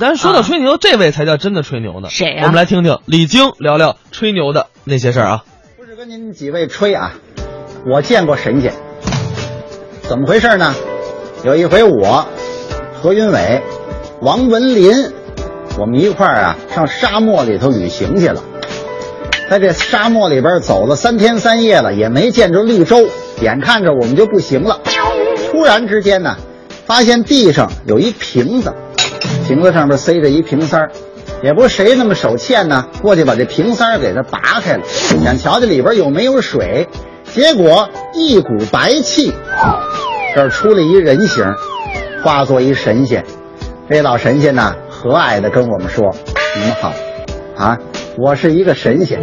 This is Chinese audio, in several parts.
但是说到吹牛，这位才叫真的吹牛呢。谁呀我们来听听李菁聊聊吹牛的那些事儿啊。不是跟您几位吹啊，我见过神仙。怎么回事呢？有一回我、何云伟、王文林，我们一块儿啊上沙漠里头旅行去了。在这沙漠里边走了三天三夜了，也没见着绿洲，眼看着我们就不行了。突然之间呢，发现地上有一瓶子，瓶子上面塞着一瓶塞儿，也不是谁那么手欠呢，过去把这瓶塞儿给它拔开了，想瞧瞧里边有没有水，结果一股白气，这儿出了一人形，化作一神仙。这老神仙呢，和蔼的跟我们说：“你们好，啊，我是一个神仙，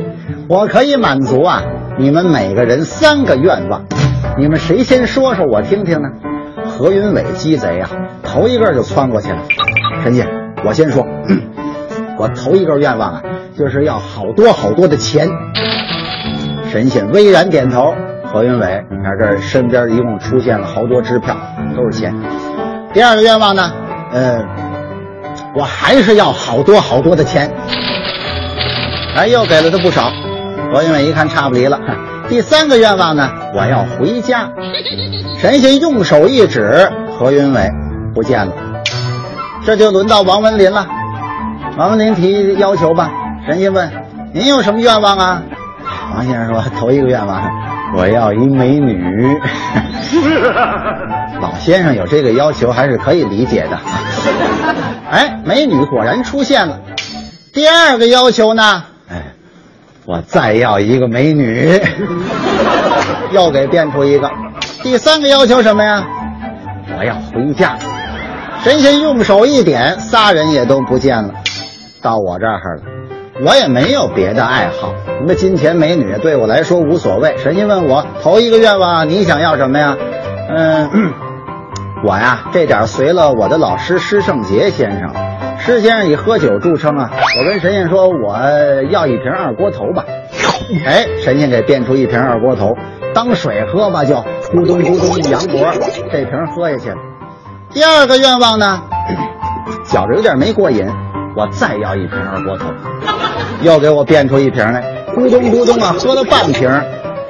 我可以满足啊你们每个人三个愿望，你们谁先说说我听听呢？”何云伟鸡贼啊，头一个就窜过去了。神仙，我先说，我头一个愿望啊，就是要好多好多的钱。神仙巍然点头。何云伟，你看这身边一共出现了好多支票，都是钱。第二个愿望呢，呃，我还是要好多好多的钱。哎，又给了他不少。何云伟一看差不离了。第三个愿望呢，我要回家。神仙用手一指，何云伟不见了。这就轮到王文林了。王文林提要求吧。神仙问：“您有什么愿望啊？”王先生说：“头一个愿望，我要一美女。”老先生有这个要求还是可以理解的。哎，美女果然出现了。第二个要求呢？哎，我再要一个美女，又给变出一个。第三个要求什么呀？我要回家。神仙用手一点，仨人也都不见了。到我这儿了，我也没有别的爱好，什么金钱美女对我来说无所谓。神仙问我头一个愿望，你想要什么呀？嗯，我呀这点随了我的老师施圣杰先生。施先生以喝酒著称啊，我跟神仙说我要一瓶二锅头吧。哎，神仙给变出一瓶二锅头，当水喝吧，就咕咚咕咚一扬脖，这瓶喝下去了。第二个愿望呢，觉着有点没过瘾，我再要一瓶二锅头，又给我变出一瓶来，咕咚咕咚啊，喝了半瓶，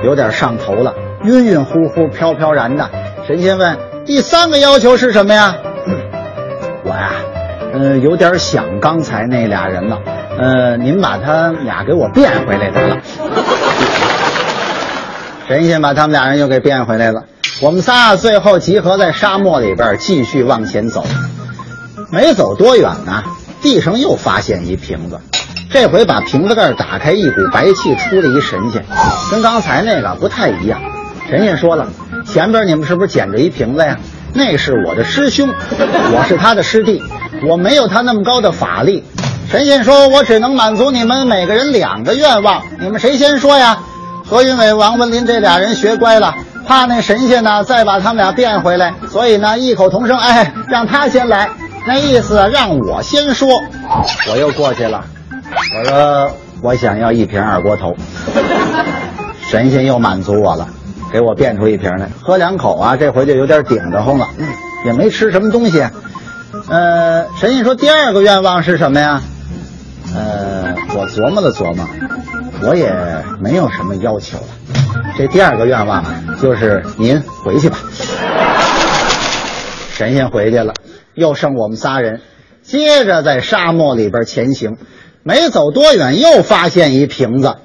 有点上头了，晕晕乎乎、飘飘然的。神仙问：第三个要求是什么呀？我呀，呃，有点想刚才那俩人了，呃，您把他们俩给我变回来得了。神仙把他们俩人又给变回来了。我们仨最后集合在沙漠里边，继续往前走。没走多远呢，地上又发现一瓶子，这回把瓶子盖打开，一股白气出了一神仙，跟刚才那个不太一样。神仙说了：“前边你们是不是捡着一瓶子呀？那是我的师兄，我是他的师弟，我没有他那么高的法力。”神仙说：“我只能满足你们每个人两个愿望，你们谁先说呀？”何云伟、王文林这俩人学乖了，怕那神仙呢再把他们俩变回来，所以呢异口同声：“哎，让他先来。”那意思让我先说。我又过去了，我说我想要一瓶二锅头。神仙又满足我了，给我变出一瓶来，喝两口啊，这回就有点顶着慌了，也没吃什么东西。呃，神仙说第二个愿望是什么呀？呃，我琢磨了琢磨，我也没有什么要求了。这第二个愿望，就是您回去吧。神仙回去了，又剩我们仨人，接着在沙漠里边前行。没走多远，又发现一瓶子，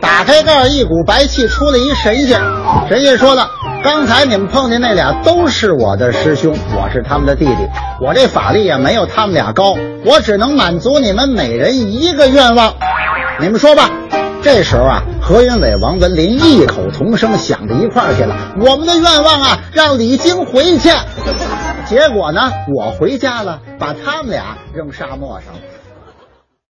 打开盖儿，一股白气出来一神仙。神仙说了：“刚才你们碰见那俩都是我的师兄，我是他们的弟弟。我这法力也没有他们俩高，我只能满足你们每人一个愿望。你们说吧。”这时候啊，何云伟、王文林异口同声想到一块儿去了。我们的愿望啊，让李菁回去。结果呢，我回家了，把他们俩扔沙漠上了。